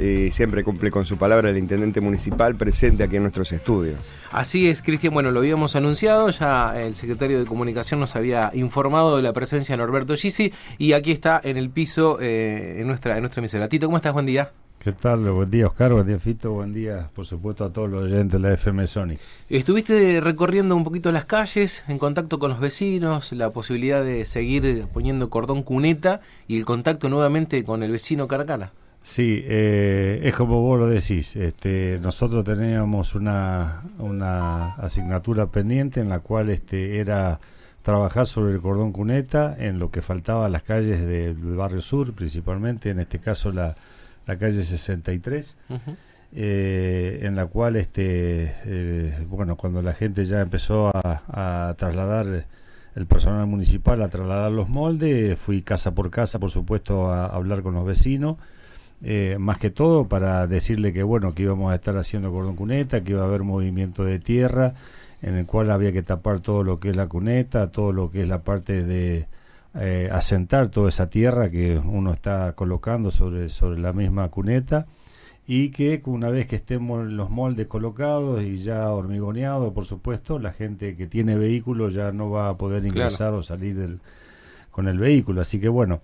Eh, siempre cumple con su palabra el intendente municipal presente aquí en nuestros estudios. Así es, Cristian. Bueno, lo habíamos anunciado, ya el secretario de Comunicación nos había informado de la presencia de Norberto Gisi y aquí está en el piso eh, en, nuestra, en nuestra emisora. Tito, ¿cómo estás? Buen día. ¿Qué tal? Buen día, Oscar. Buen día, Fito. Buen día, por supuesto, a todos los oyentes de la FM Sonic. Estuviste recorriendo un poquito las calles, en contacto con los vecinos, la posibilidad de seguir poniendo cordón cuneta y el contacto nuevamente con el vecino Caracana. Sí, eh, es como vos lo decís. Este, nosotros teníamos una, una asignatura pendiente en la cual este, era trabajar sobre el cordón cuneta en lo que faltaba a las calles del barrio sur, principalmente, en este caso la, la calle 63. Eh, en la cual este eh, bueno cuando la gente ya empezó a, a, trasladar el personal municipal a trasladar los moldes fui casa por casa por supuesto a hablar con los vecinos eh, más que todo para decirle que bueno que íbamos a estar haciendo cordón cuneta, que iba a haber movimiento de tierra, en el cual había que tapar todo lo que es la cuneta, todo lo que es la parte de eh, asentar toda esa tierra que uno está colocando sobre, sobre la misma cuneta y que una vez que estemos los moldes colocados y ya hormigoneados, por supuesto, la gente que tiene vehículo ya no va a poder ingresar o salir del, con el vehículo. Así que bueno,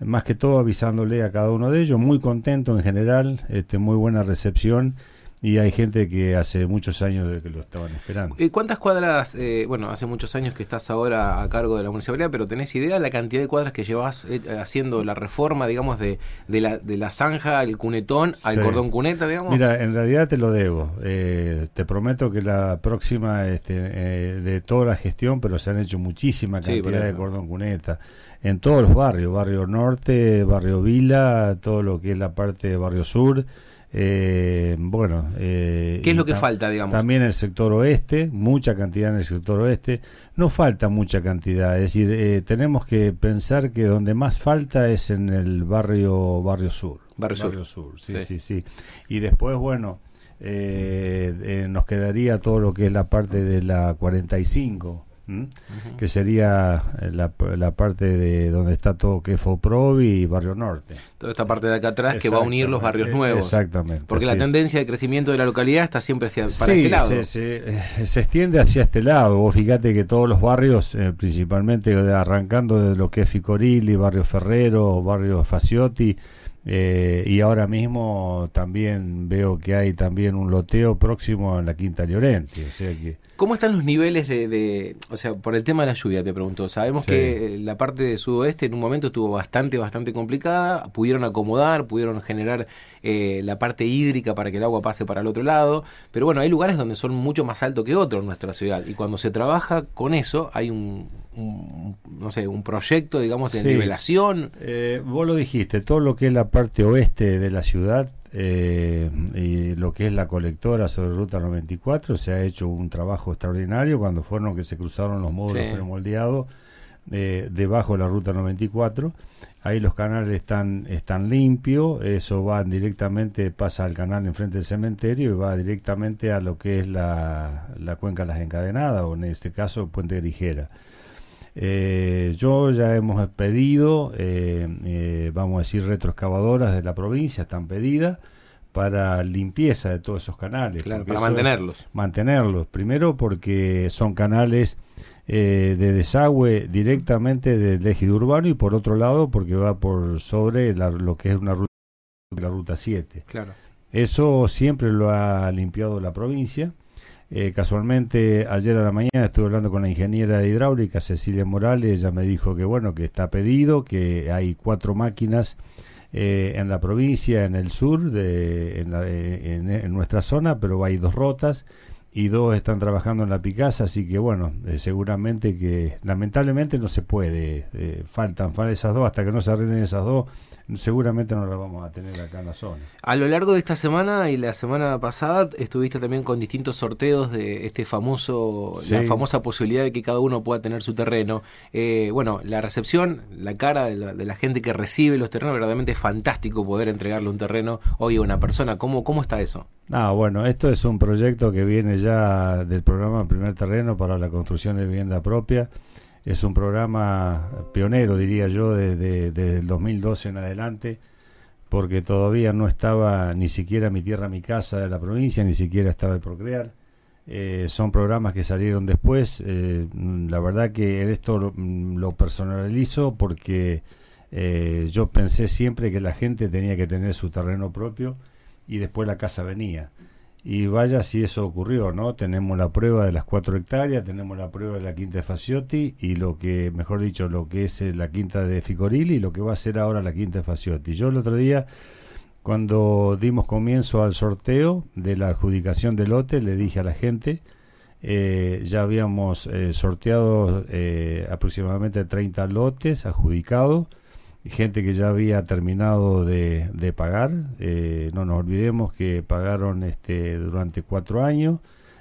más que todo avisándole a cada uno de ellos, muy contento en general, este, muy buena recepción y hay gente que hace muchos años de que lo estaban esperando. ¿Y cuántas cuadras, eh, bueno, hace muchos años que estás ahora a cargo de la municipalidad, pero tenés idea de la cantidad de cuadras que llevas eh, haciendo la reforma, digamos, de, de, la, de la zanja al cunetón al cordón cuneta, digamos? Mira, en realidad te lo debo. Eh, te prometo que la próxima este, de toda la gestión, pero se han hecho muchísima cantidad de cordón cuneta en todos los barrios, barrio norte, barrio Vila, todo lo que es la parte de barrio sur. Eh, bueno, eh, ¿qué es lo que falta, digamos? También el sector oeste, mucha cantidad en el sector oeste. No falta mucha cantidad, es decir, eh, tenemos que pensar que donde más falta es en el barrio barrio sur. Barrio, sur. sí, sí, sí, Y después, bueno, nos quedaría todo lo que es la parte de la 45 que sería eh, la, la, parte de donde está todo que Provi y Barrio Norte. Toda esta parte de acá atrás que va a unir los barrios nuevos. Exactamente. Porque la tendencia de crecimiento de la localidad está siempre hacia para este lado. Se, se, eh, se, extiende hacia este lado. Vos fíjate que todos los barrios, eh, principalmente arrancando de lo que es Ficorili, Barrio Ferrero, Barrio Faciotti, eh, y ahora mismo también veo que hay también un loteo próximo en la Quinta Llorente. O sea que... ¿Cómo están los niveles de, o sea, por el tema de la lluvia, te pregunto? Sabemos que la parte de sudoeste en un momento estuvo bastante, bastante complicada, pudieron acomodar, pudieron generar eh, la parte hídrica para que el agua pase para el otro lado, pero bueno, hay lugares donde son mucho más altos que otros en nuestra ciudad, y cuando se trabaja con eso, hay un, no sé, un proyecto, digamos, de nivelación. Eh, vos lo dijiste, todo lo que es la parte oeste de la ciudad eh, y lo que es la colectora sobre Ruta 94, se ha hecho un trabajo extraordinario cuando fueron que se cruzaron los módulos premoldeados eh, debajo de la Ruta 94. Ahí los canales están, están limpios, eso va directamente, pasa al canal enfrente del cementerio y va directamente a lo que es la, la cuenca Las Encadenadas, o en este caso Puente Grigera. Eh, yo ya hemos pedido, eh, eh, vamos a decir, retroexcavadoras de la provincia, están pedidas para limpieza de todos esos canales. para mantenerlos. Mantenerlos. Primero porque son canales de desagüe directamente del ejido urbano y por otro lado porque va por sobre lo que es una ruta, la ruta 7. Claro. Eso siempre lo ha limpiado la provincia eh, casualmente ayer a la mañana estuve hablando con la ingeniera de hidráulica Cecilia Morales, ella me dijo que bueno, que está pedido, que hay cuatro máquinas eh, en la provincia, en el sur, de, en, eh, en, nuestra zona, pero hay dos rotas y dos están trabajando en la Picasa, así que bueno, seguramente que lamentablemente no se puede, faltan, faltan esas dos, hasta que no se arreglen esas dos, seguramente no la vamos a tener acá en la zona. A lo largo de esta semana y la semana pasada estuviste también con distintos sorteos de este famoso, la famosa posibilidad de que cada uno pueda tener su terreno. Eh, bueno, la recepción, la cara de la, gente que recibe los terrenos, verdaderamente es fantástico poder entregarle un terreno hoy a una persona. ¿Cómo, cómo está eso? Ah, bueno, esto es un proyecto que viene ya del programa Primer Terreno para la construcción de vivienda propia es un programa pionero, diría yo, desde, el 2012 en adelante, porque todavía no estaba ni siquiera mi tierra, mi casa de la provincia, ni siquiera estaba el Procrear. Eh, son programas que salieron después. Eh, la verdad que esto lo, lo personalizo porque eh, yo pensé siempre que la gente tenía que tener su terreno propio y después la casa venía. Y vaya si eso ocurrió, ¿no? Tenemos la prueba de las cuatro hectáreas, tenemos la prueba de la quinta de Faciotti y lo que, mejor dicho, lo que es eh, la quinta de Ficorili y lo que va a ser ahora la quinta de Faciotti. Yo el otro día, cuando dimos comienzo al sorteo de la adjudicación del lote, le dije a la gente, eh, ya habíamos eh, sorteado eh, aproximadamente 30 lotes adjudicados gente que ya había terminado de, de pagar. Eh, no nos olvidemos que pagaron este, durante cuatro años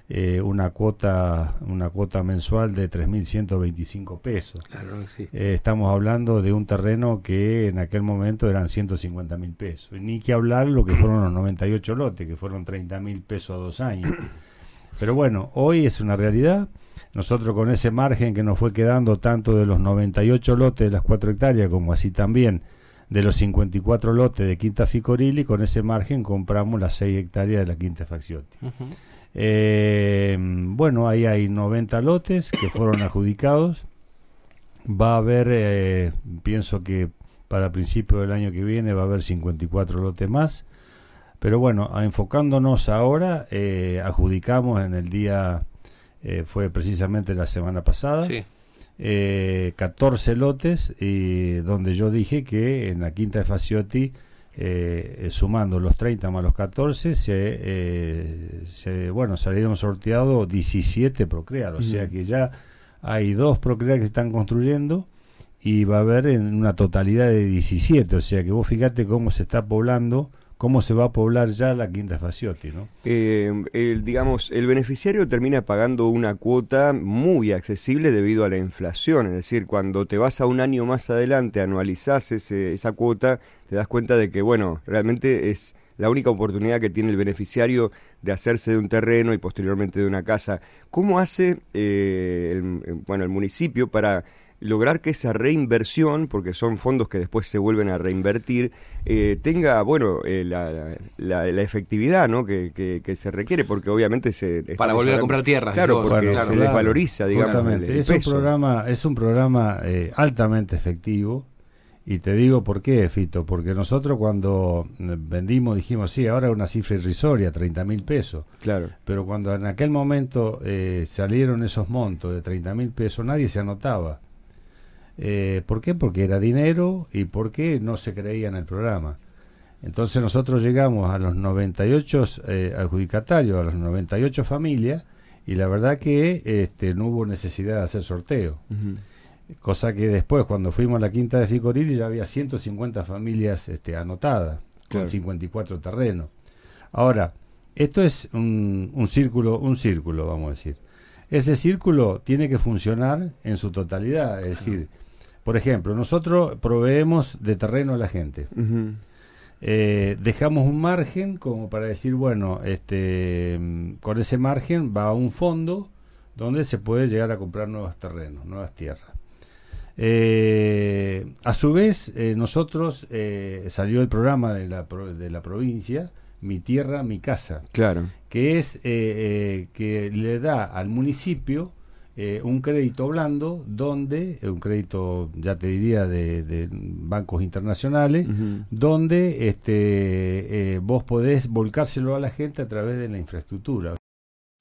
eh, una cuota una cuota mensual de 3.125 pesos. Claro, sí. Eh, estamos hablando de un terreno que en aquel momento eran 150 mil pesos. Ni que hablar lo que fueron los 98 lotes, que fueron 30 mil pesos a dos años. Pero bueno, hoy es una realidad. Nosotros con ese margen que nos fue quedando tanto de los 98 lotes de las 4 hectáreas como así también de los 54 lotes de Quinta Ficorili, con ese margen compramos las 6 hectáreas de la Quinta Facciotti. Eh, bueno, ahí hay 90 lotes que fueron adjudicados. Va a haber, eh, pienso que para principio del año que viene va a haber 54 lotes más. Pero bueno, enfocándonos ahora, eh, adjudicamos en el día, eh, fue precisamente la semana pasada, Sí. eh, 14 lotes, y donde yo dije que en la quinta de Faciotti, eh, eh, sumando los 30 más los 14, se, eh, se- bueno, salieron sorteados 17 Procrear, o sea que ya hay dos Procrear que se están construyendo y va a haber en una totalidad de 17, o sea que vos fíjate cómo se está poblando, cómo se va a poblar ya la quinta Faciotti, ¿no? Eh, el, digamos, el beneficiario termina pagando una cuota muy accesible debido a la inflación, es decir, cuando te vas a un año más adelante, anualizás ese, esa cuota, te das cuenta de que, bueno, realmente es la única oportunidad que tiene el beneficiario de hacerse de un terreno y posteriormente de una casa. ¿Cómo hace eh, bueno, el municipio para lograr que esa reinversión, porque son fondos que después se vuelven a reinvertir, eh, tenga, bueno, eh, la, la- la efectividad ¿no? que, que- que se requiere, porque obviamente se... Para volver a comprar tierras. Claro, digo, porque claro. se les valoriza, digamos, el- el es un programa, es un programa eh, altamente efectivo. Y te digo por qué, Fito, porque nosotros cuando eh, vendimos dijimos, sí, ahora es una cifra irrisoria, 30 mil pesos. Claro, Pero cuando en aquel momento eh, salieron esos montos de 30 mil pesos, nadie se anotaba. Eh, ¿Por qué? Porque era dinero y porque no se creía en el programa. Entonces nosotros llegamos a los 98 eh, adjudicatarios, a las 98 familias, y la verdad que este, no hubo necesidad de hacer sorteo. Cosa que después, cuando fuimos a la quinta de Ficorili, ya había 150 familias este, anotadas, Claro. con 54 terrenos. Ahora, esto es un, un círculo, un círculo, vamos a decir. Ese círculo tiene que funcionar en su totalidad, es decir, por ejemplo, nosotros proveemos de terreno a la gente. Eh, dejamos un margen como para decir, bueno, este, con ese margen va a un fondo donde se puede llegar a comprar nuevos terrenos, nuevas tierras. Eh, a su vez, eh, nosotros eh, salió el programa de la, de la provincia, Mi Tierra, Mi Casa, Claro, que es eh, que le da al municipio eh, un crédito blando donde, eh, un crédito, ya te diría, de, de bancos internacionales, donde este, eh, vos podés volcárselo a la gente a través de la infraestructura.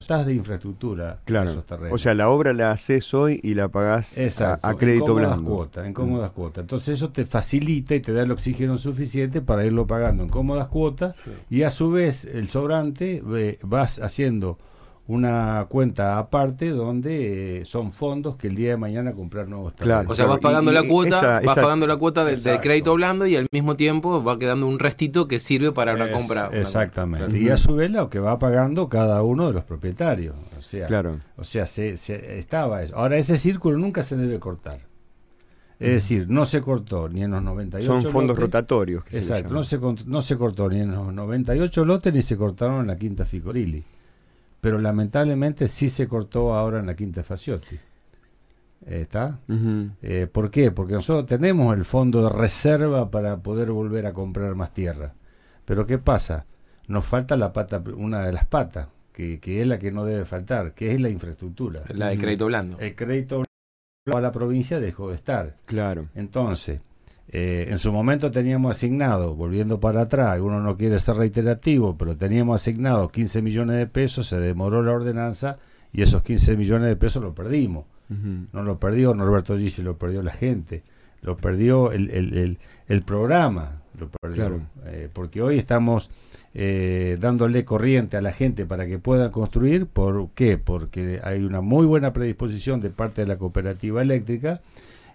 Estás de infraestructura claro. esos terrenos. O sea, la obra la haces hoy y la pagás a, Exacto, a crédito en cómodas blando. cuotas, en cómodas cuotas. Entonces eso te facilita y te da el oxígeno suficiente para irlo pagando en cómodas cuotas y a su vez el sobrante eh, vas haciendo una cuenta aparte donde eh, son fondos que el día de mañana comprar nuevos Claro. O sea, vas pagando y la cuota, esa- vas esa- pagando la cuota del, crédito blando y al mismo tiempo va quedando un restito que sirve para una Es- compra. una exactamente. compra. Y a su vez lo que va pagando cada uno de los propietarios. O sea, Claro. O sea, se, se- estaba eso. Ahora, ese círculo nunca se debe cortar. Es decir, no se cortó ni en los 98 Son fondos lotes. rotatorios. Que se Exacto, llaman. no se, no se cortó ni en los 98 lotes ni se cortaron en la quinta Ficorili. Pero lamentablemente sí se cortó ahora en la quinta Faciotti. ¿Está? Eh, ¿Por qué? Porque nosotros tenemos el fondo de reserva para poder volver a comprar más tierra. Pero ¿qué pasa? Nos falta la pata, una de las patas, que, que es la que no debe faltar, que es la infraestructura. La del crédito blando. El crédito blando a la provincia dejó de estar. Claro. Entonces, eh, en su momento teníamos asignado, volviendo para atrás, uno no quiere ser reiterativo, pero teníamos asignado 15 millones de pesos, se demoró la ordenanza y esos 15 millones de pesos lo perdimos. No lo perdió Norberto Gisi, lo perdió la gente, lo perdió el, el, el, programa, lo perdió. Eh, porque hoy estamos eh, dándole corriente a la gente para que pueda construir. ¿Por qué? Porque hay una muy buena predisposición de parte de la cooperativa eléctrica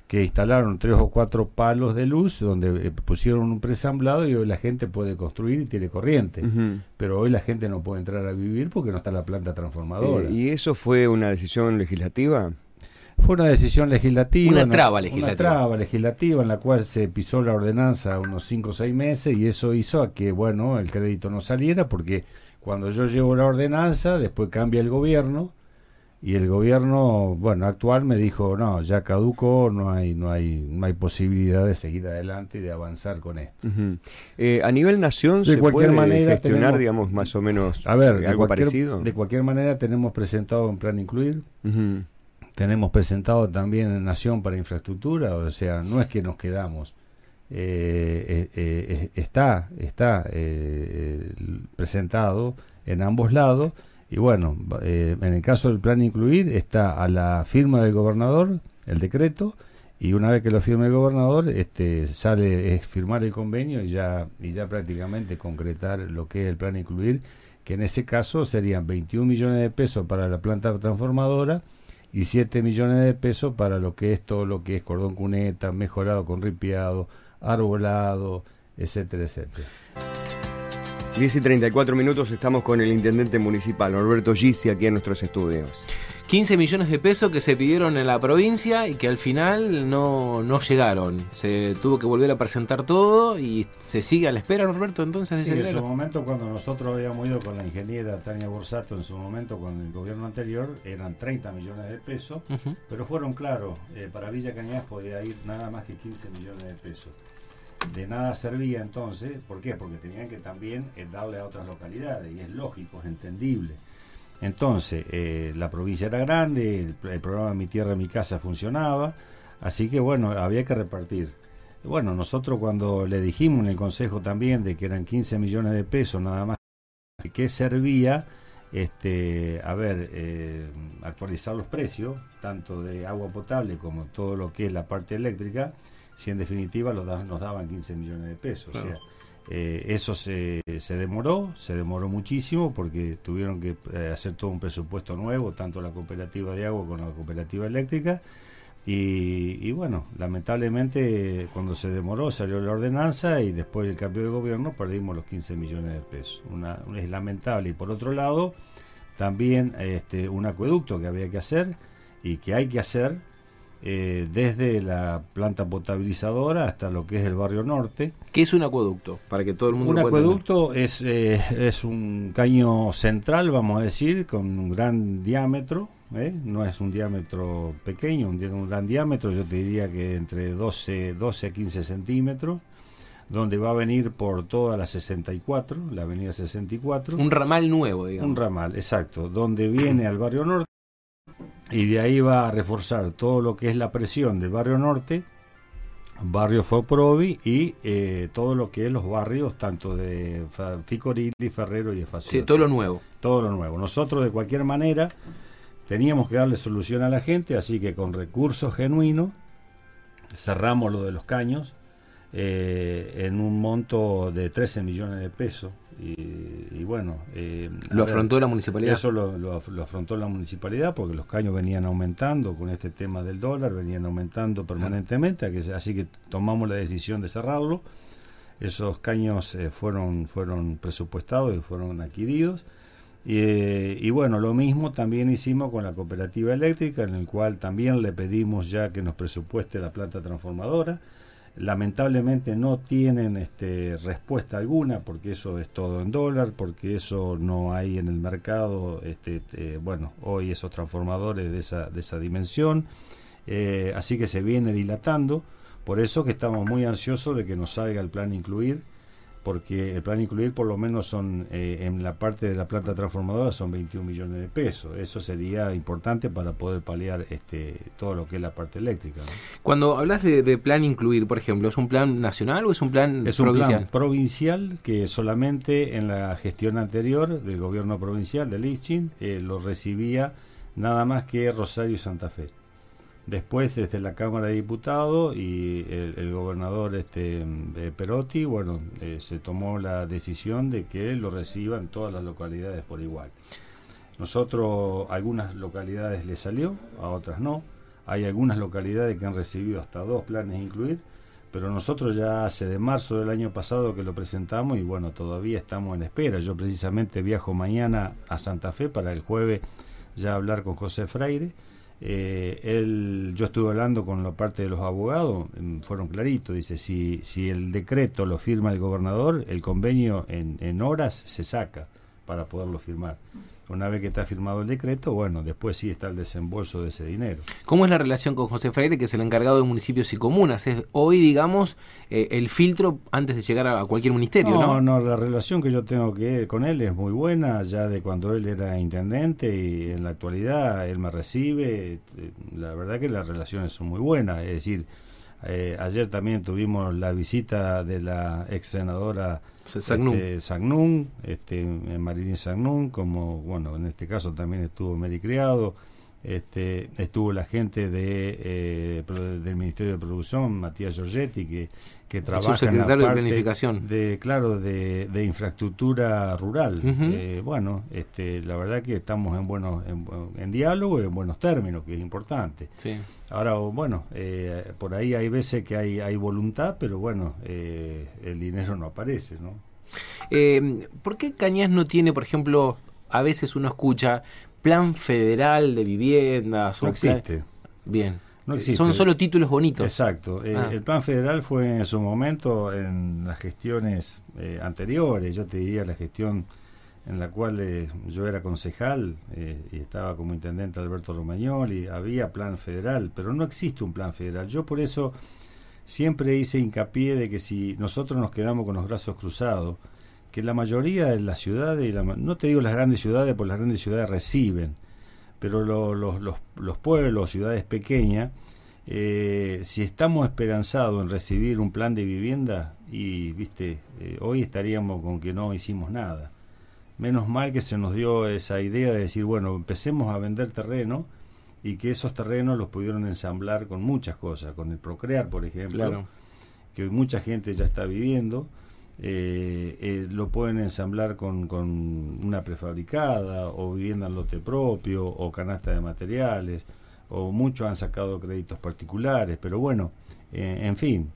que instalaron tres o cuatro palos de luz donde eh, pusieron un presamblado y hoy la gente puede construir y tiene corriente. Pero hoy la gente no puede entrar a vivir porque no está la planta transformadora. ¿Y eso fue una decisión legislativa? Fue una decisión legislativa. Una traba legislativa. Una traba legislativa en la cual se pisó la ordenanza unos 5 o 6 meses y eso hizo a que, bueno, el crédito no saliera porque cuando yo llevo la ordenanza, después cambia el gobierno y el gobierno, bueno, actual me dijo, no, ya caducó, no hay, no hay, no hay posibilidad de seguir adelante y de avanzar con esto. Eh, a nivel nación, de ¿se cualquier puede manera gestionar, digamos, más o menos a ver, algo parecido? De cualquier manera tenemos presentado un plan incluir. Tenemos presentado también en Nación para Infraestructura, o sea, no es que nos quedamos. Eh, eh, eh, está está presentado en ambos lados y bueno, en el caso del plan incluir está a la firma del gobernador el decreto y una vez que lo firme el gobernador este sale es firmar el convenio y ya y ya prácticamente concretar lo que es el plan incluir que en ese caso serían 21 millones de pesos para la planta transformadora y 7 millones de pesos para lo que es todo lo que es cordón cuneta, mejorado con ripiado, arbolado, etcétera, etcétera. 10 y 34 minutos estamos con el intendente municipal, Norberto Gisi, aquí en nuestros estudios. 15 millones de pesos que se pidieron en la provincia y que al final no, no llegaron. Se tuvo que volver a presentar todo y se sigue a la espera, Norberto, entonces. Sí, en su momento cuando nosotros habíamos ido con la ingeniera Tania Borsato, en su momento con el gobierno anterior, eran 30 millones de pesos, pero fueron claros, eh, para Villa Cañas podía ir nada más que 15 millones de pesos. De nada servía entonces, ¿por qué? Porque tenían que también eh, darle a otras localidades, y es lógico, es entendible. Entonces, eh, la provincia era grande, el, programa Mi Tierra, Mi Casa funcionaba, así que bueno, había que repartir. Bueno, nosotros cuando le dijimos en el Consejo también de que eran 15 millones de pesos nada más, que servía, este, a ver, eh, actualizar los precios, tanto de agua potable como todo lo que es la parte eléctrica, si en definitiva nos daban 15 millones de pesos. O sea, eh, eso se, se, demoró, se demoró muchísimo porque tuvieron que eh, hacer todo un presupuesto nuevo, tanto la cooperativa de agua como la cooperativa eléctrica. Y, bueno, lamentablemente cuando se demoró salió la ordenanza y después del cambio de gobierno perdimos los 15 millones de pesos. Una, es lamentable. Y por otro lado, también este, un acueducto que había que hacer y que hay que hacer eh, desde la planta potabilizadora hasta lo que es el barrio norte. ¿Qué es un acueducto? Para que todo el mundo Un acueducto es, eh, es un caño central, vamos a decir, con un gran diámetro. ¿eh? No es un diámetro pequeño, un, gran diámetro, yo te diría que entre 12, 12 a 15 centímetros donde va a venir por toda la 64, la avenida 64. Un ramal nuevo, digamos. Un ramal, exacto, donde viene al barrio norte y de ahí va a reforzar todo lo que es la presión del barrio norte, barrio Foprovi y eh, todo lo que es los barrios tanto de Ficorilli, Ferrero y de Sí, todo lo nuevo. Todo lo nuevo. Nosotros de cualquier manera teníamos que darle solución a la gente, así que con recursos genuinos cerramos lo de los caños eh, en un monto de 13 millones de pesos y, bueno. Eh, ¿Lo afrontó la municipalidad? Eso lo, afrontó la municipalidad porque los caños venían aumentando con este tema del dólar, venían aumentando permanentemente, así que tomamos la decisión de cerrarlo. Esos caños eh, fueron, fueron presupuestados y fueron adquiridos. Eh, y bueno, lo mismo también hicimos con la cooperativa eléctrica, en el cual también le pedimos ya que nos presupueste la planta transformadora lamentablemente no tienen este, respuesta alguna porque eso es todo en dólar, porque eso no hay en el mercado, este, bueno, hoy esos transformadores de esa, de esa dimensión. Eh, así que se viene dilatando, por eso que estamos muy ansiosos de que nos salga el plan incluir porque el plan incluir por lo menos son eh, en la parte de la planta transformadora son 21 millones de pesos. Eso sería importante para poder paliar este todo lo que es la parte eléctrica. Cuando hablas de, plan incluir, por ejemplo, ¿es un plan nacional o es un plan es un plan provincial que solamente en la gestión anterior del gobierno provincial de Lichin eh, lo recibía nada más que Rosario y Santa Fe. Después, desde la Cámara de Diputados y el, gobernador este eh, Perotti, bueno, eh, se tomó la decisión de que lo reciban todas las localidades por igual. Nosotros, algunas localidades le salió, a otras no. Hay algunas localidades que han recibido hasta dos planes incluir, pero nosotros ya hace de marzo del año pasado que lo presentamos y bueno, todavía estamos en espera. Yo precisamente viajo mañana a Santa Fe para el jueves ya hablar con José Freire eh, él, yo estuve hablando con la parte de los abogados, mm, fueron claritos, dice, si, si el decreto lo firma el gobernador, el convenio en, en horas se saca para poderlo firmar. Una vez que está firmado el decreto, bueno, después sí está el desembolso de ese dinero. ¿Cómo es la relación con José Freire, que es el encargado de municipios y comunas? Es hoy, digamos, eh, el filtro antes de llegar a, cualquier ministerio, ¿no? No, la relación que yo tengo que con él es muy buena, ya de cuando él era intendente y en la actualidad él me recibe. Eh, la verdad que las relaciones son muy buenas, es decir, eh, ayer también tuvimos la visita de la ex senadora Sagnún, este, este, Marilyn Sagnún, como, bueno, en este caso también estuvo Mary Criado, este, estuvo la gente de, eh, del Ministerio de Producción, Matías Giorgetti, que, que trabaja en la parte de planificación. De, claro, de, de infraestructura rural. Eh, bueno, este, la verdad que estamos en, buenos, en, diálogo y en buenos términos, que es importante. Ahora, bueno, eh, por ahí hay veces que hay, hay voluntad, pero bueno, el dinero no aparece, ¿no? ¿Por qué Cañas no tiene, por ejemplo, a veces uno escucha plan federal de viviendas. No existe. Bien. No Son solo títulos bonitos. Exacto. Eh, ah. el plan federal fue en su momento en las gestiones eh, anteriores, yo te diría la gestión en la cual eh, yo era concejal y estaba como intendente Alberto Romagnoli, había plan federal, pero no existe un plan federal. Yo por eso siempre hice hincapié de que si nosotros nos quedamos con los brazos cruzados, que la mayoría de las ciudades, y no te digo las grandes ciudades, porque las grandes ciudades reciben, pero los, los, pueblos, ciudades pequeñas, eh, si estamos esperanzados en recibir un plan de vivienda, y viste, eh, hoy estaríamos con que no hicimos nada. Menos mal que se nos dio esa idea de decir, bueno, empecemos a vender terreno y que esos terrenos los pudieron ensamblar con muchas cosas, con el Procrear, por ejemplo, que hoy mucha gente ya está viviendo eh, eh, lo pueden ensamblar con, con, una prefabricada o vivienda en lote propio o canasta de materiales o muchos han sacado créditos particulares, pero bueno, eh, en fin,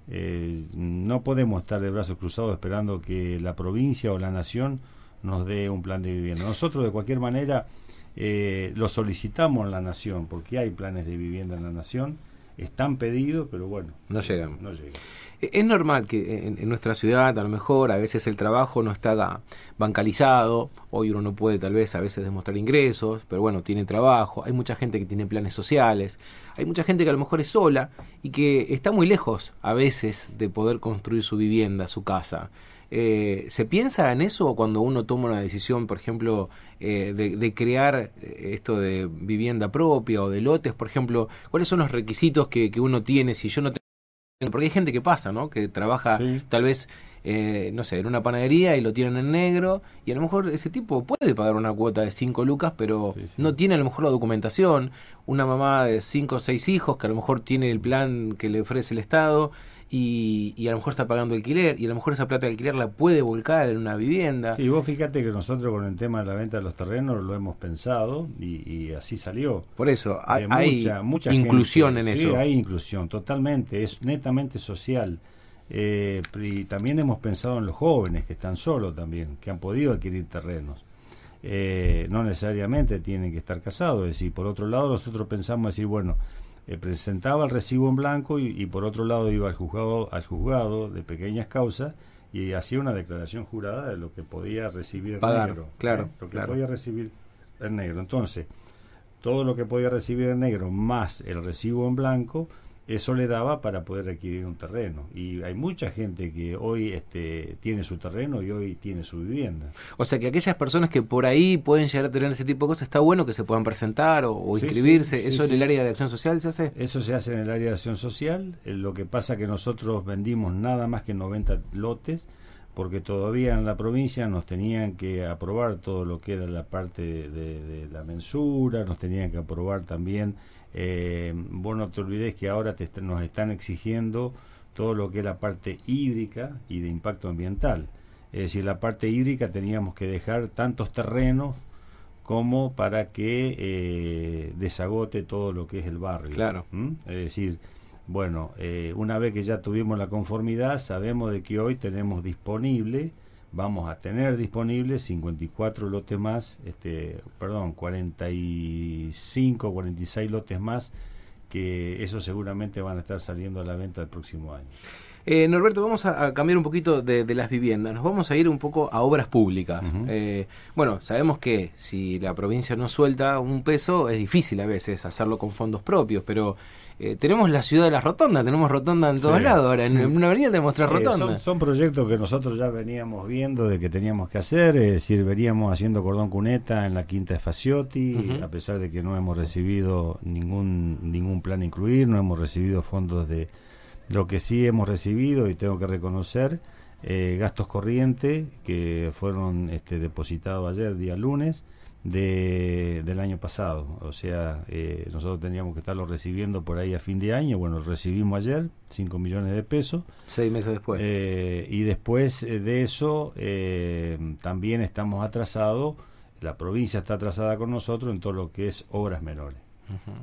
no podemos estar de brazos cruzados esperando que la provincia o la nación nos dé un plan de vivienda. Nosotros de cualquier manera lo solicitamos en la nación porque hay planes de vivienda en la nación están pedidos, pero bueno, no llegan. No llegan. E-, es normal que en, nuestra ciudad, a lo mejor, a veces el trabajo no está bancalizado, hoy uno no puede tal vez a veces demostrar ingresos, pero bueno, tiene trabajo, hay mucha gente que tiene planes sociales, hay mucha gente que a lo mejor es sola y que está muy lejos a veces de poder construir su vivienda, su casa. Eh, ¿Se piensa en eso cuando uno toma una decisión, por ejemplo, eh, de, crear eh, esto de vivienda propia o de lotes, por ejemplo? ¿Cuáles son los requisitos que, uno tiene si yo no tengo... Porque hay gente que pasa, ¿no? Que trabaja tal vez, no sé, en una panadería y lo tienen en negro y a lo mejor ese tipo puede pagar una cuota de 5 lucas, pero no tiene a lo mejor la documentación. Una mamá de 5 o 6 hijos que a lo mejor tiene el plan que le ofrece el Estado y, a lo mejor está pagando alquiler y a lo mejor esa plata de alquiler la puede volcar en una vivienda. Sí, vos fíjate que nosotros con el tema de la venta de los terrenos lo hemos pensado y, así salió. Por eso, hay, eh, mucha, inclusión en eso. Sí, hay inclusión, totalmente, es netamente social. Eh, y también hemos pensado en los jóvenes que están solos también, que han podido adquirir terrenos. Eh, no necesariamente tienen que estar casados, es decir, por otro lado nosotros pensamos decir, bueno, eh, presentaba el recibo en blanco y, por otro lado iba al juzgado, al juzgado de pequeñas causas y hacía una declaración jurada de lo que podía recibir el negro. Claro, lo que podía recibir el negro. Entonces, todo lo que podía recibir en negro más el recibo en blanco, eso le daba para poder adquirir un terreno. Y hay mucha gente que hoy este, tiene su terreno y hoy tiene su vivienda. O sea que aquellas personas que por ahí pueden llegar a tener ese tipo de cosas, está bueno que se puedan presentar o, inscribirse. ¿Eso en el área de acción social se hace? Eso se hace en el área de acción social. Eh, lo que pasa que nosotros vendimos nada más que 90 lotes porque todavía en la provincia nos tenían que aprobar todo lo que era la parte de la mensura, nos tenían que aprobar también eh, vos no te olvides que ahora te, nos están exigiendo todo lo que es la parte hídrica y de impacto ambiental. Es decir, la parte hídrica teníamos que dejar tantos terrenos como para que eh, desagote todo lo que es el barrio. Claro. Es decir, bueno, eh, una vez que ya tuvimos la conformidad, sabemos de que hoy tenemos disponible vamos a tener disponibles 54 lotes más, este, perdón, 45, 46 lotes más, que eso seguramente van a estar saliendo a la venta el próximo año. Eh, Norberto, vamos a, cambiar un poquito de, las viviendas. Nos vamos a ir un poco a obras públicas. Eh, bueno, sabemos que si la provincia no suelta un peso, es difícil a veces hacerlo con fondos propios, pero eh, tenemos la ciudad de las rotondas, tenemos rotonda en todos lados. Ahora, en, una avenida tenemos tres rotondas. Son, proyectos que nosotros ya veníamos viendo de que teníamos que hacer. Es decir, veníamos haciendo cordón cuneta en la quinta de Faciotti, a pesar de que no hemos recibido ningún, ningún plan incluir, no hemos recibido fondos de. Lo que sí hemos recibido, y tengo que reconocer, eh, gastos corrientes que fueron este, depositados ayer, día lunes de, del año pasado. O sea, eh, nosotros teníamos que estarlo recibiendo por ahí a fin de año. Bueno, recibimos ayer 5 millones de pesos. Seis meses después. Eh, y después eh, de eso también estamos atrasados, la provincia está atrasada con nosotros en todo lo que es obras menores.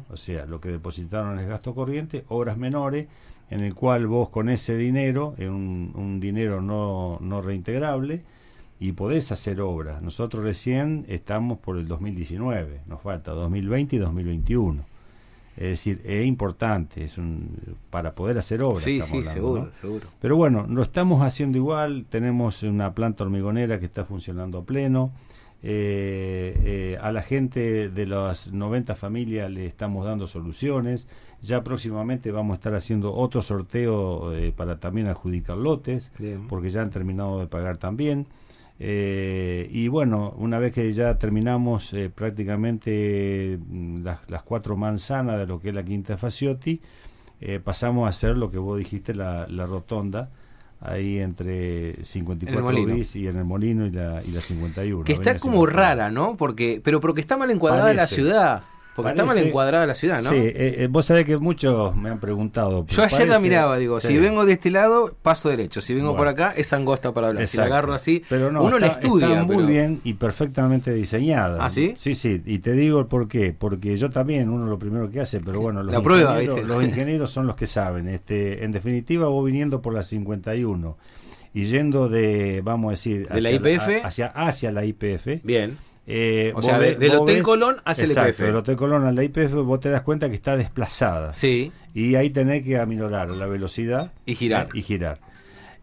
O sea, lo que depositaron es gasto corriente, obras menores, en el cual vos con ese dinero, un, un dinero no, no reintegrable, y podés hacer obras. Nosotros recién estamos por el 2019, nos falta 2020 y 2021. Es decir, es importante, es un, para poder hacer obras. Sí, sí, seguro, seguro. Pero bueno, lo estamos haciendo igual, tenemos una planta hormigonera que está funcionando a pleno. Eh, eh, a la gente de las 90 familias le estamos dando soluciones. Ya próximamente vamos a estar haciendo otro sorteo eh, para también adjudicar lotes, porque ya han terminado de pagar también. Eh, y bueno, una vez que ya terminamos eh, prácticamente mm, las, cuatro manzanas de lo que es la Quinta Faciotti, eh, pasamos a hacer lo que vos dijiste, la, rotonda, ahí entre 54 bis y en el molino y la, y la 51. Que está como rara, ¿no? Porque, pero porque está mal encuadrada la ciudad. Porque está mal encuadrada la ciudad, ¿no? Sí, eh, eh, vos sabés que muchos me han preguntado. Yo ayer la miraba, digo, si vengo de este lado, paso derecho. Si vengo por acá, es angosta para hablar. Si la agarro así, pero no, uno la estudia. Está muy bien y perfectamente diseñada. ¿Ah, sí? Sí, sí. Y te digo el por qué. Porque yo también, uno lo primero que hace, pero bueno, los, ingenieros, los ingenieros son los que saben. Este, en definitiva, vos viniendo por la 51 y yendo de, vamos a decir, de la IPF hacia, hacia la IPF. Bien eh, o sea, del Hotel Colón hacia el IPF. del Hotel Colón al IPF vos te das cuenta que está desplazada. Sí. Y ahí tenés que aminorar la velocidad. Y girar. y girar.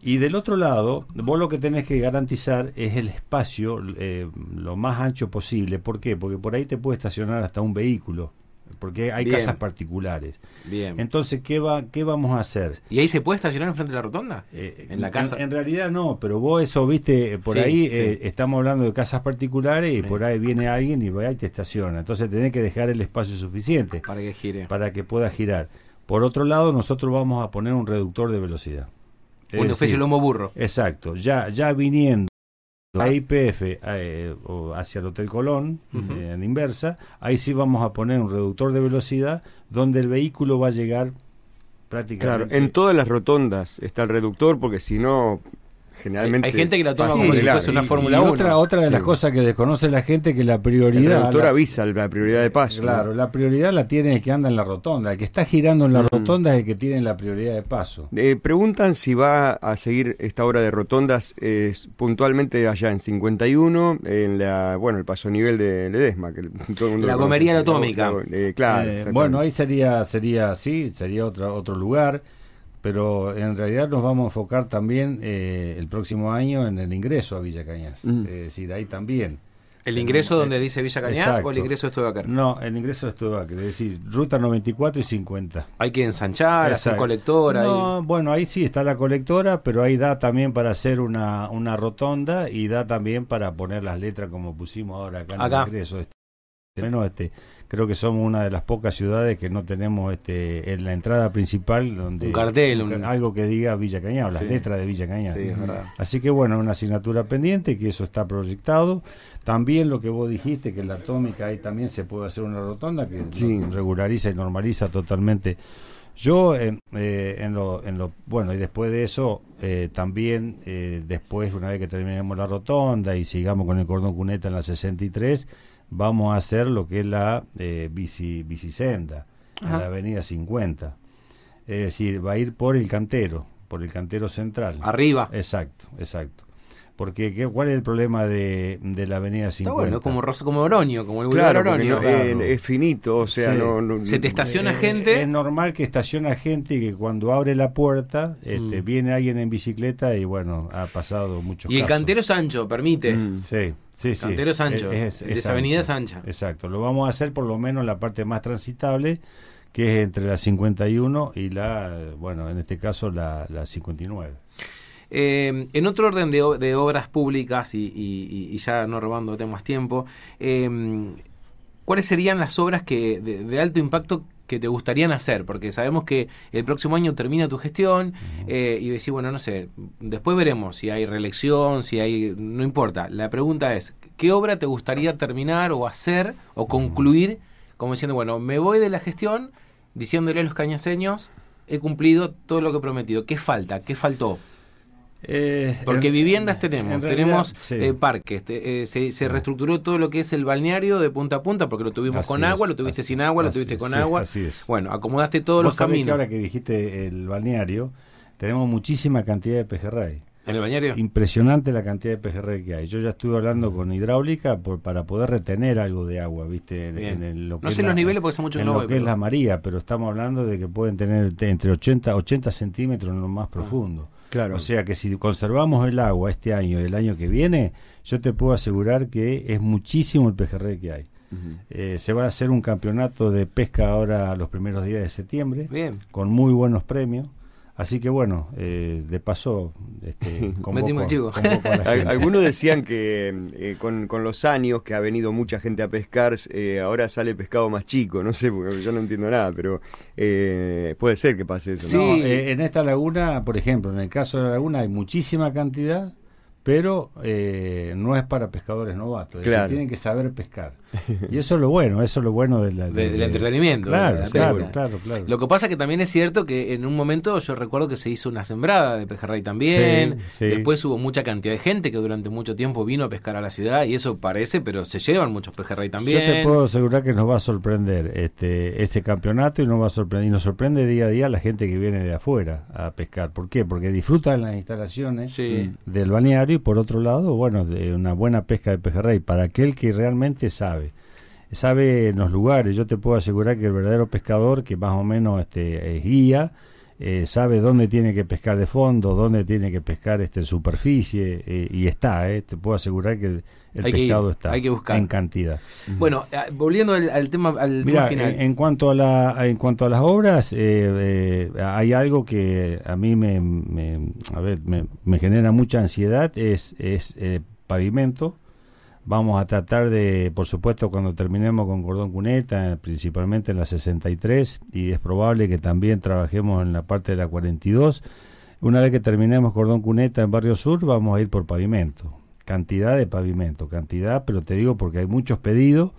Y del otro lado, vos lo que tenés que garantizar es el espacio eh, lo más ancho posible. ¿Por qué? Porque por ahí te puede estacionar hasta un vehículo porque hay casas particulares. Bien. Entonces, ¿qué, va, ¿qué vamos a hacer? ¿Y ahí se puede estacionar enfrente de la rotonda? Eh, en la casa. En, realidad no, pero vos eso, viste, por ahí eh, estamos hablando de casas particulares y por ahí viene alguien y va y te estaciona. Entonces tenés que dejar el espacio suficiente. Para que gire. Para que pueda girar. Por otro lado, nosotros vamos a poner un reductor de velocidad. Un especie de lomo burro. Exacto. Ya, ya viniendo la IPF eh, hacia el Hotel Colón, eh, en inversa, ahí sí vamos a poner un reductor de velocidad donde el vehículo va a llegar prácticamente. Claro, en todas las rotondas está el reductor porque si no Generalmente hay, gente que la toma como si fuese una Fórmula 1. Otra, otra de las cosas que desconoce la gente que la prioridad. El doctor avisa la prioridad de paso. Claro, la prioridad la tiene el que anda en la rotonda. El que está girando en la mm. rotonda es el que tiene la prioridad de paso. Eh, preguntan si va a seguir esta hora de rotondas puntualmente allá en 51, en la bueno el paso a nivel de Ledesma. Que la comería anatómica. Eh, claro. Eh, bueno, ahí sería, sería sí, sería otro, otro lugar pero en realidad nos vamos a enfocar también eh, el próximo año en el ingreso a Villa Cañas. Mm. Es decir, ahí también. ¿El ingreso donde dice Villa Cañas o el ingreso de Estudiacar? No, el ingreso de Estudiacar, es decir, ruta 94 y 50. Hay que ensanchar, hacer colectora. No, bueno, ahí sí está la colectora, pero ahí da también para hacer una, una rotonda y da también para poner las letras como pusimos ahora acá en el ingreso. Este, este, creo que somos una de las pocas ciudades que no tenemos este en la entrada principal donde un cartel algo que diga Villa Cañada, las letras de Villa Cañada. Así que bueno, una asignatura pendiente que eso está proyectado. También lo que vos dijiste que en la atómica ahí también se puede hacer una rotonda que regulariza y normaliza totalmente. Yo eh, eh, en, lo, en lo bueno y después de eso eh, también después una vez que terminemos la rotonda y sigamos con el cordón cuneta en la 63 vamos a hacer lo que es la eh, bici, bicicenda, en la avenida 50. Es decir, va a ir por el cantero, por el cantero central. Arriba. Exacto, exacto. Porque ¿qué, ¿cuál es el problema de, de la avenida 50? Está bueno, como, como Oroño, como el claro, Oroño. es finito, o sea, no, Se te estaciona gente. Es normal que estaciona gente y que cuando abre la puerta este, mm. viene alguien en bicicleta y bueno, ha pasado mucho Y el cantero es ancho, permite. Mm. Sí. Sí, sí. Cantero es ancho. esa avenida es ancha. Exacto. Lo vamos a hacer por lo menos la parte más transitable, que es entre la 51 y la, bueno, en este caso la, la 59. Eh, en otro orden de, de obras públicas y, ya no robándote más tiempo, eh, ¿cuáles serían las obras que de, alto impacto que te gustarían hacer? Porque sabemos que el próximo año termina tu gestión eh, y decís, bueno, no sé, después veremos si hay reelección, si hay, no importa. La pregunta es, ¿qué obra te gustaría terminar o hacer o concluir como diciendo, bueno, me voy de la gestión diciéndole a los cañaseños, he cumplido todo lo que he prometido. ¿Qué falta? ¿Qué faltó? Eh, Porque viviendas tenemos, tenemos eh, parques, eh, se, reestructuró todo lo que es el balneario de punta a punta, porque lo tuvimos con agua, lo tuviste sin agua, lo tuviste con agua. Bueno, acomodaste todos los caminos. ahora que dijiste el balneario, tenemos muchísima cantidad de pejerrey. ¿En el balneario? Impresionante la cantidad de pejerrey que hay. Yo ya estuve hablando con hidráulica para poder retener algo de agua, ¿viste? En, lo no sé los niveles porque hace mucho en lo que es la María, pero estamos hablando de que pueden tener entre 80 80 centímetros en lo más profundo. Claro. O sea que si conservamos el agua este año y el año que viene, yo te puedo asegurar que es muchísimo el pejerrey que hay. Eh, se va a hacer un campeonato de pesca ahora los primeros días de septiembre, Bien. con muy buenos premios. Así que bueno, eh, de paso, este, Algunos decían que eh, con, los años que ha venido mucha gente a pescar, eh, ahora sale pescado más chico, no sé, porque yo no entiendo nada, pero puede ser que pase eso. Sí, en esta laguna, por ejemplo, en el caso de la laguna hay muchísima cantidad pero eh, no es para pescadores novatos, tienen que saber pescar. Y eso es lo bueno, eso es lo bueno del entretenimiento. Claro, claro, claro, Lo que pasa que también es cierto que en un momento yo recuerdo que se hizo una sembrada de pejerrey también, después hubo mucha cantidad de gente que durante mucho tiempo vino a pescar a la ciudad y eso parece, pero se llevan muchos pejerrey también. Yo te puedo asegurar que nos va a sorprender este este campeonato y nos va a sorprender y nos sorprende día a día la gente que viene de afuera a pescar. ¿Por qué? Porque disfrutan las instalaciones del balneario por otro lado, bueno, de una buena pesca de pejerrey para aquel que realmente sabe. Sabe en los lugares, yo te puedo asegurar que el verdadero pescador que más o menos este, es guía, eh, sabe dónde tiene que pescar de fondo, dónde tiene que pescar este, en superficie, eh, y está, eh, te puedo asegurar que el pescado está hay que buscar. en cantidad. Bueno, volviendo al, tema, al final. En, cuanto a la, en cuanto a las obras, hay algo que a mí me, a ver, me, genera mucha ansiedad, es, es pavimento Vamos a tratar de, por supuesto, cuando terminemos con Cordón Cuneta, principalmente en la 63, y es probable que también trabajemos en la parte de la 42. Una vez que terminemos Cordón Cuneta en Barrio Sur, vamos a ir por pavimento. Cantidad de pavimento, cantidad, pero te digo porque hay muchos pedidos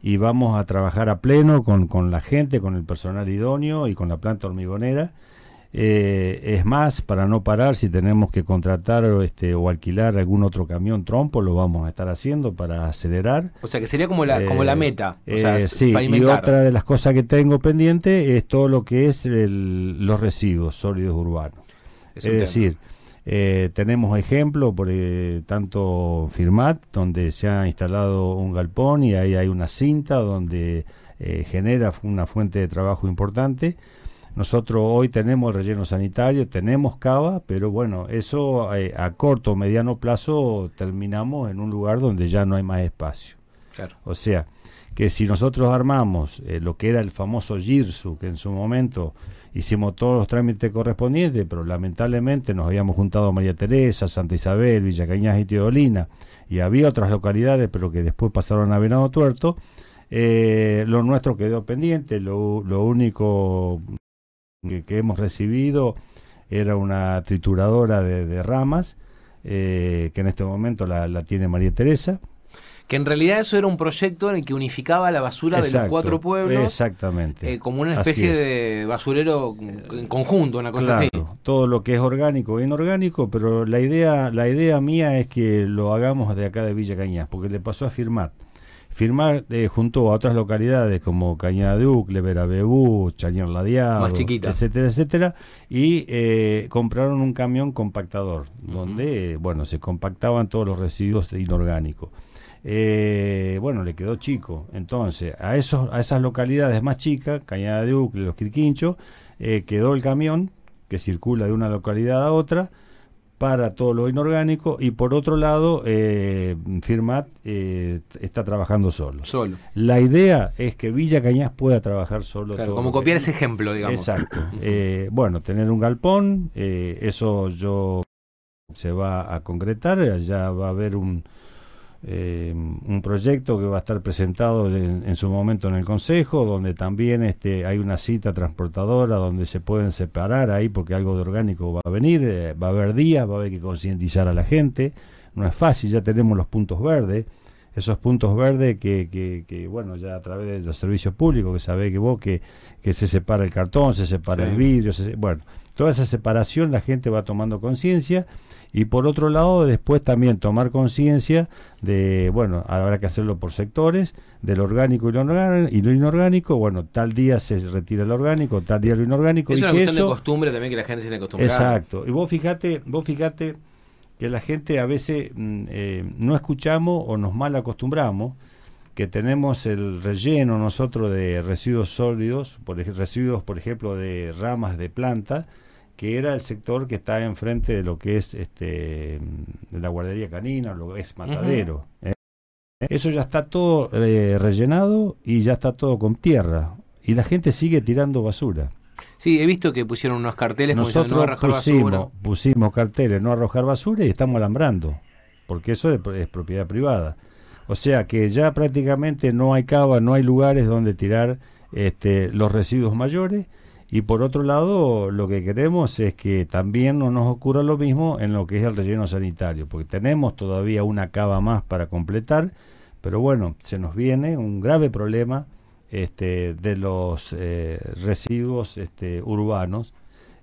y vamos a trabajar a pleno con, con la gente, con el personal idóneo y con la planta hormigonera eh, es más, para no parar, si tenemos que contratar este, o alquilar algún otro camión trompo, lo vamos a estar haciendo para acelerar. O sea, que sería como la, como la eh, meta. Eh, sí, y otra de las cosas que tengo pendiente es todo lo que es los residuos sólidos urbanos. Es, decir, tenemos ejemplos, por tanto Firmat, donde se ha instalado un galpón y ahí hay una cinta donde genera una fuente de trabajo importante Nosotros hoy tenemos relleno sanitario, tenemos cava, pero bueno, eso eh, a corto o mediano plazo terminamos en un lugar donde ya no hay más espacio. Claro. O sea, que si nosotros armamos eh, lo que era el famoso GIRSU, que en su momento hicimos todos los trámites correspondientes, pero lamentablemente nos habíamos juntado a María Teresa, Santa Isabel, Villa Cañas y Teodolina, y había otras localidades, pero que después pasaron a Venado Tuerto, eh, lo nuestro quedó pendiente, lo, lo único que, hemos recibido era una trituradora de, ramas, eh, que en este momento la, tiene María Teresa. Que en realidad eso era un proyecto en el que unificaba la basura de los cuatro pueblos. Exactamente. Eh, como una especie de basurero en conjunto, una cosa así. Todo lo que es orgánico e inorgánico, pero la idea, la idea mía es que lo hagamos de acá de Villa Cañas, porque le pasó a firmar firmar eh, junto a otras localidades como Cañada de Ucle, Verabebú, Chañar Ladeado, etcétera, etcétera, y eh, compraron un camión compactador, donde, bueno, se compactaban todos los residuos inorgánicos. Eh, bueno, le quedó chico. Entonces, a, esos, a esas localidades más chicas, Cañada de Ucle, Los Quirquinchos, quedó el camión que circula de una localidad a otra, para todo lo inorgánico y por otro lado eh, Firmat eh, está trabajando solo. Solo. La idea es que Villa Cañas pueda trabajar solo. Claro, como copiar ese ejemplo, digamos. Exacto. eh, bueno, tener un galpón, eh, eso yo se va a concretar, ya va a haber un, eh, un proyecto que va a estar presentado en, su momento en el Consejo, donde también este, hay una cita transportadora donde se pueden separar ahí porque algo de orgánico va a venir, eh, va a haber días, va a haber que concientizar a la gente, no es fácil, ya tenemos los puntos verdes, esos puntos verdes que, que, bueno, ya a través de los servicios públicos, que sabe que vos que, que se separa el cartón, se separa el vidrio, bueno, toda esa separación la gente va tomando conciencia y por otro lado después también tomar conciencia de, bueno, habrá que hacerlo por sectores, del orgánico y lo, inorgánico, bueno, tal día se retira el orgánico, tal día lo inorgánico. Es y una cuestión de costumbre también que la gente se tiene acostumbrada. Exacto, y vos fíjate, vos fíjate que la gente a veces mm, eh, no escuchamos o nos mal acostumbramos que tenemos el relleno nosotros de residuos sólidos, por, residuos por ejemplo de ramas de planta, que era el sector que está enfrente de lo que es este de la guardería canina, lo que es matadero. ¿eh? Eso ya está todo eh, rellenado y ya está todo con tierra. Y la gente sigue tirando basura. Sí, he visto que pusieron unos carteles Nosotros no arrojar pusimos, basura. pusimos carteles no arrojar basura y estamos alambrando, porque eso es, es propiedad privada. O sea que ya prácticamente no hay cava, no hay lugares donde tirar este, los residuos mayores y por otro lado, lo que queremos es que también no nos ocurra lo mismo en lo que es el relleno sanitario, porque tenemos todavía una cava más para completar, pero bueno, se nos viene un grave problema este, de los eh, residuos este, urbanos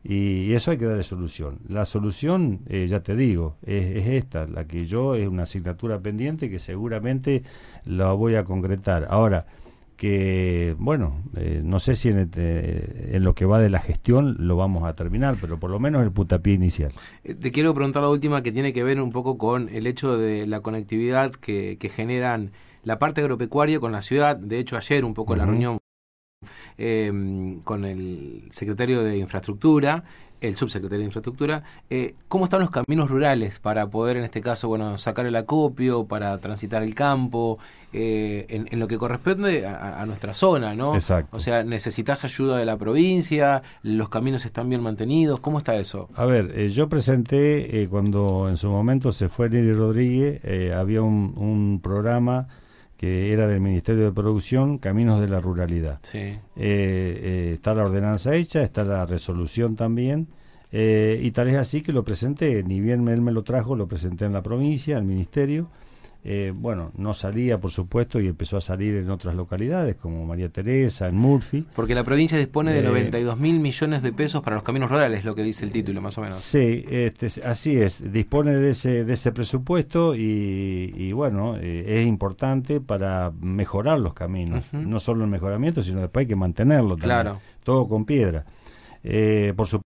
y, eso hay que darle solución. La solución, eh, ya te digo, es, es, esta, la que yo es una asignatura pendiente que seguramente la voy a concretar. Ahora, que, bueno, eh, no sé si eh, en, lo que va de la gestión lo vamos a terminar, pero por lo menos el putapié inicial. Eh, te quiero preguntar la última que tiene que ver un poco con el hecho de la conectividad que, que generan la parte agropecuaria con la ciudad. De hecho, ayer un poco en la reunión con el secretario de Infraestructura el subsecretario de Infraestructura, eh, ¿cómo están los caminos rurales para poder, en este caso, bueno, sacar el acopio, para transitar el campo, eh, en, lo que corresponde a, nuestra zona, ¿no? Exacto. O sea, ¿necesitas ayuda de la provincia? ¿Los caminos están bien mantenidos? ¿Cómo está eso? A ver, eh, yo presenté, cuando en su momento se fue Neri Rodríguez, había un, un programa que era del Ministerio de Producción, Caminos de la Ruralidad. Sí. Eh, eh, está la ordenanza hecha, está la resolución también, eh, y tal es así que lo presenté, ni bien él me lo trajo, lo presenté en la provincia, al Ministerio, eh, bueno, no salía, por supuesto, y empezó a salir en otras localidades, como María Teresa, en Murphy. Porque la provincia dispone de 92 mil millones de pesos para los caminos rurales, lo que dice el título, más o menos. Sí, este, así es, dispone de ese, de ese presupuesto y, bueno, eh, es importante para mejorar los caminos. No solo el mejoramiento, sino después hay que mantenerlo también. Claro. Todo con piedra. Eh, por supuesto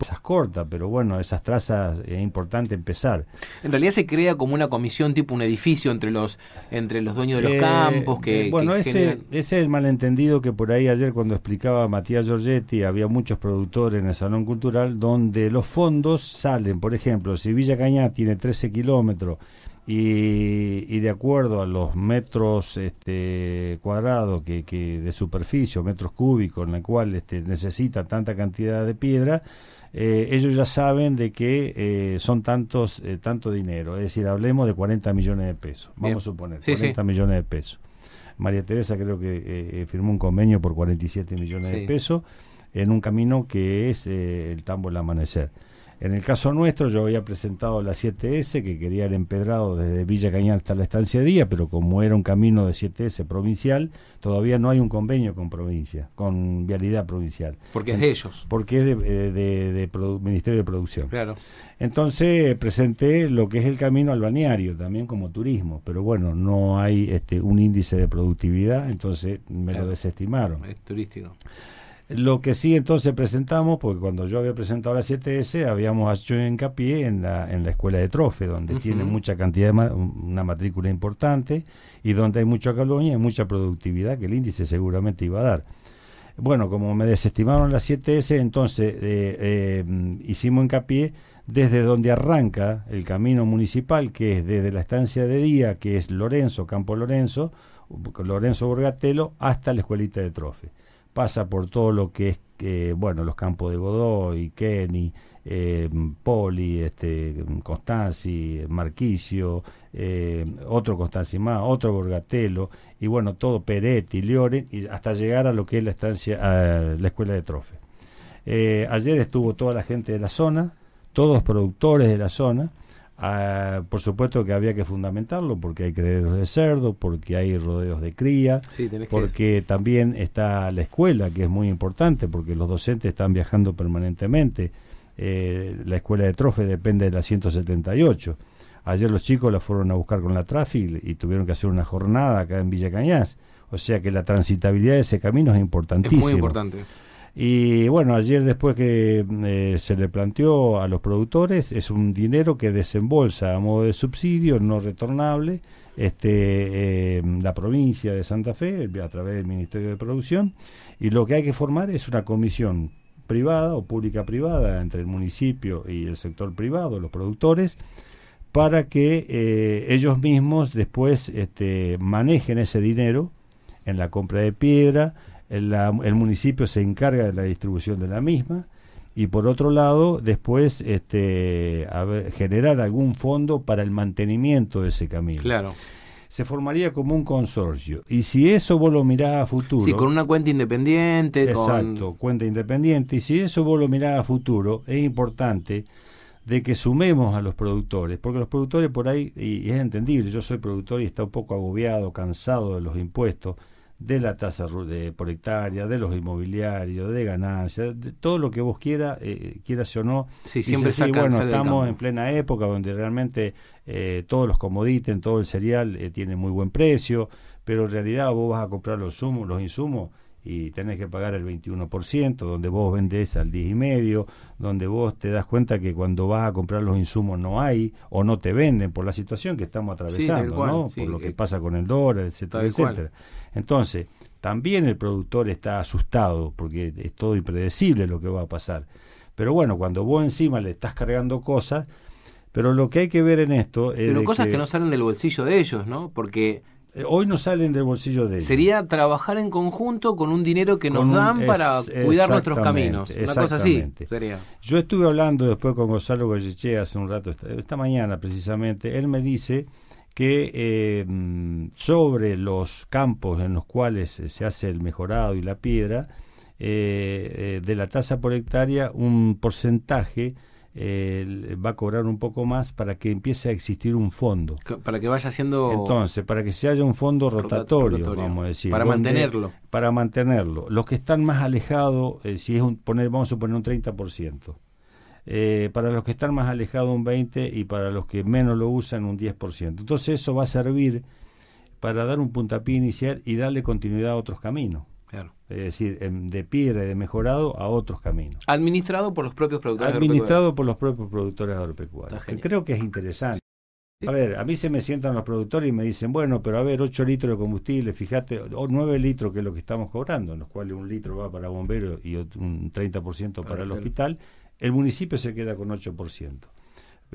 esas cortas, pero bueno, esas trazas es importante empezar. En realidad se crea como una comisión tipo un edificio entre los entre los dueños de los Eh, campos que eh, bueno, que ese, generan- ese es el malentendido que por ahí ayer cuando explicaba Matías Giorgetti había muchos productores en el Salón Cultural donde los fondos salen, por ejemplo, si Villa Cañá tiene 13 kilómetros y, y de acuerdo a los metros este, cuadrados que, que de superficie, o metros cúbicos en la cual este, necesita tanta cantidad de piedra, eh, ellos ya saben de que eh, son tantos eh, tanto dinero, es decir, hablemos de 40 millones de pesos, vamos Bien. a suponer, Sí, 40 sí. millones de pesos. María Teresa creo que eh, firmó un convenio por 47 millones Sí. de pesos en un camino que es el Tambo del Amanecer. En el caso nuestro, yo había presentado la 7S, que quería el empedrado desde Villa Cañal hasta la estancia Día, pero como era un camino de 7S provincial, todavía no hay un convenio con provincia, con vialidad provincial, porque es de ellos. porque es de, eh, de- Ministerio de Producción. Claro. Entonces presenté lo que es el camino al balneario, también como turismo, pero bueno, no hay este, un índice de productividad, entonces me Claro. lo desestimaron. Es turístico. Lo que sí entonces presentamos, porque cuando yo había presentado la 7S, habíamos hecho hincapié en la, en la escuela de Trofe, donde tiene mucha cantidad de ma- una matrícula importante y donde hay mucha colonia y mucha productividad que el índice seguramente iba a dar. Bueno, como me desestimaron la 7S, entonces eh, eh, hicimos hincapié desde donde arranca el camino municipal, que es desde la estancia de día, que es Lorenzo, Campo Lorenzo, Lorenzo Borgatelo, hasta la escuelita de Trofe pasa por todo lo que es que bueno los campos de Godoy, Kenny, eh, Poli, este, Constanzi, Marquicio, eh, otro Constanzi más, otro Borgatelo y bueno todo Peretti, Lioren y hasta llegar a lo que es la estancia, a la escuela de Trofe. Eh, ayer estuvo toda la gente de la zona, todos productores de la zona. Ah, por supuesto que había que fundamentarlo porque hay criaderos de cerdo, porque hay rodeos de cría, Sí, porque también está la escuela, que es muy importante, porque los docentes están viajando permanentemente. Eh, la escuela de Trofe depende de la 178. Ayer los chicos la fueron a buscar con la Traffic y tuvieron que hacer una jornada acá en Villa Cañas. O sea que la transitabilidad de ese camino es es importantísima. muy importante. Y bueno, ayer después que eh, se le planteó a los productores, es un dinero que desembolsa a modo de subsidio no retornable este, eh, la provincia de Santa Fe a través del Ministerio de Producción y lo que hay que formar es una comisión privada o pública privada entre el municipio y el sector privado, los productores, para que eh, ellos mismos después este, manejen ese dinero en la compra de piedra, el, la- el municipio se encarga de la distribución de la misma y por otro lado después este, a ver, generar algún fondo para el mantenimiento de ese camino. Claro. Se formaría como un consorcio y si eso vos lo mirás a futuro, Sí, con una cuenta independiente, Exacto, con cuenta independiente. Y si eso vos lo mirás a futuro, es importante de que sumemos a los productores, porque los productores por ahí, y, y es entendible, yo soy productor y está un poco agobiado, cansado de los impuestos, de la tasa de, por hectárea, de los inmobiliarios, de ganancias, de todo lo que vos quieras, eh, quieras o no. Sí, Dice, siempre sí, bueno, estamos en plena época donde realmente eh, todos los comoditen, todo el cereal eh, tiene muy buen precio, pero en realidad vos vas a comprar los, sumos, los insumos y tenés que pagar el 21%, donde vos vendés al 10,5%, donde vos te das cuenta que cuando vas a comprar los insumos no hay o no te venden por la situación que estamos atravesando, cual, ¿no? sí, por lo que eh, pasa con el dólar, etcétera, etcétera. Entonces, también el productor está asustado porque es todo impredecible lo que va a pasar. Pero bueno, cuando vos encima le estás cargando cosas, pero lo que hay que ver en esto es pero cosas que... no salen del bolsillo de ellos, ¿no? Porque hoy no salen del bolsillo de ellos. sería trabajar en conjunto con un dinero que nos un- dan para es- cuidar nuestros caminos. Una cosa así sería. Yo estuve hablando después con Gonzalo Goyeche hace un rato, esta, esta mañana precisamente, él me dice que eh, sobre los campos en los cuales eh, se hace el mejorado y la piedra, eh, eh, de la tasa por hectárea, un porcentaje eh, va a cobrar un poco más para que empiece a existir un fondo. Para que vaya haciendo Entonces, para que se haya un fondo rotatorio, rotatorio, vamos a decir. para donde- mantenerlo. Para mantenerlo. Los que están más alejados, eh, si es un, poner, vamos a suponer un 30%. Eh, para los que están más alejados un 20% y para los que menos lo usan un 10%. Entonces eso va a servir para dar un puntapié inicial y darle continuidad a otros caminos. Es decir, de piedra y de mejorado a otros caminos. Administrado por los propios productores Administrado por los propios productores agropecuarios. creo que es interesante. A ver, a mí se me sientan los productores y me dicen, bueno, pero a ver, 8 litros de combustible, fíjate, o 9 litros que es lo que estamos cobrando, en los cuales un litro va para bomberos y un 30% para el hospital, el municipio se queda con 8%.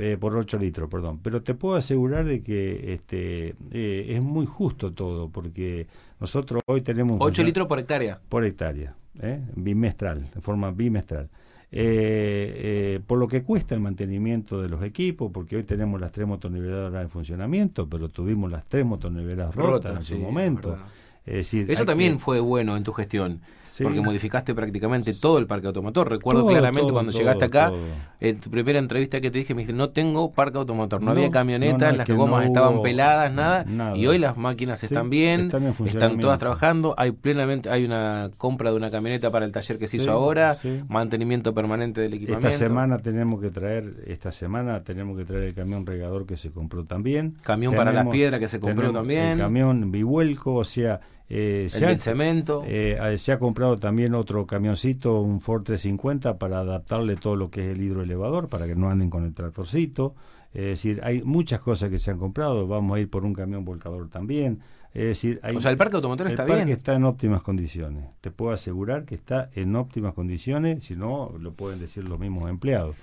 Eh, por 8 litros, perdón. Pero te puedo asegurar de que este eh, es muy justo todo, porque nosotros hoy tenemos... 8 litros por hectárea. Por hectárea, ¿eh? bimestral, en forma bimestral. Eh, por lo que cuesta el mantenimiento de los equipos, porque hoy tenemos las tres motoniveladoras en funcionamiento, pero tuvimos las tres motoniveladoras rotas en su momento. Eso también fue bueno en tu gestión, porque modificaste prácticamente todo el parque automotor. Recuerdo claramente cuando llegaste acá, en tu primera entrevista que te dije, me dijiste, no tengo parque automotor, no, había camionetas, las gomas estaban peladas, nada, y hoy las máquinas están bien, están, todas trabajando, hay plenamente, hay una compra de una camioneta para el taller que se hizo ahora, mantenimiento permanente del equipamiento. Esta semana tenemos que traer, esta semana tenemos que traer el camión regador que se compró también. Camión para las piedras que se compró también. El camión bivuelco, o sea, eh, se ha, cemento. Eh, se ha comprado también otro camioncito, un Ford 350, para adaptarle todo lo que es el hidroelevador, para que no anden con el tractorcito. Es decir, hay muchas cosas que se han comprado. Vamos a ir por un camión volcador también. Es decir, o sea, el parque automotor está bien. El está en óptimas condiciones. Te puedo asegurar que está en óptimas condiciones, si no, lo pueden decir los mismos empleados.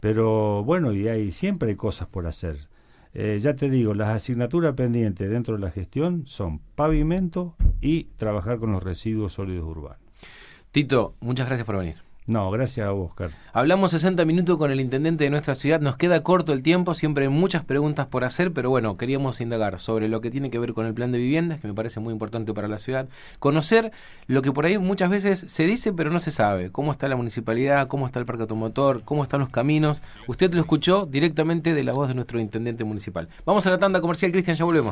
Pero bueno, y hay siempre hay cosas por hacer. Eh, ya te digo, las asignaturas pendientes dentro de la gestión son pavimento y trabajar con los residuos sólidos urbanos. Tito, muchas gracias por venir. No, gracias a vos, Oscar. Hablamos 60 minutos con el intendente de nuestra ciudad. Nos queda corto el tiempo, siempre hay muchas preguntas por hacer, pero bueno, queríamos indagar sobre lo que tiene que ver con el plan de viviendas, que me parece muy importante para la ciudad. Conocer lo que por ahí muchas veces se dice, pero no se sabe. Cómo está la municipalidad, cómo está el parque automotor, cómo están los caminos. Usted lo escuchó directamente de la voz de nuestro intendente municipal. Vamos a la tanda comercial, Cristian, ya volvemos.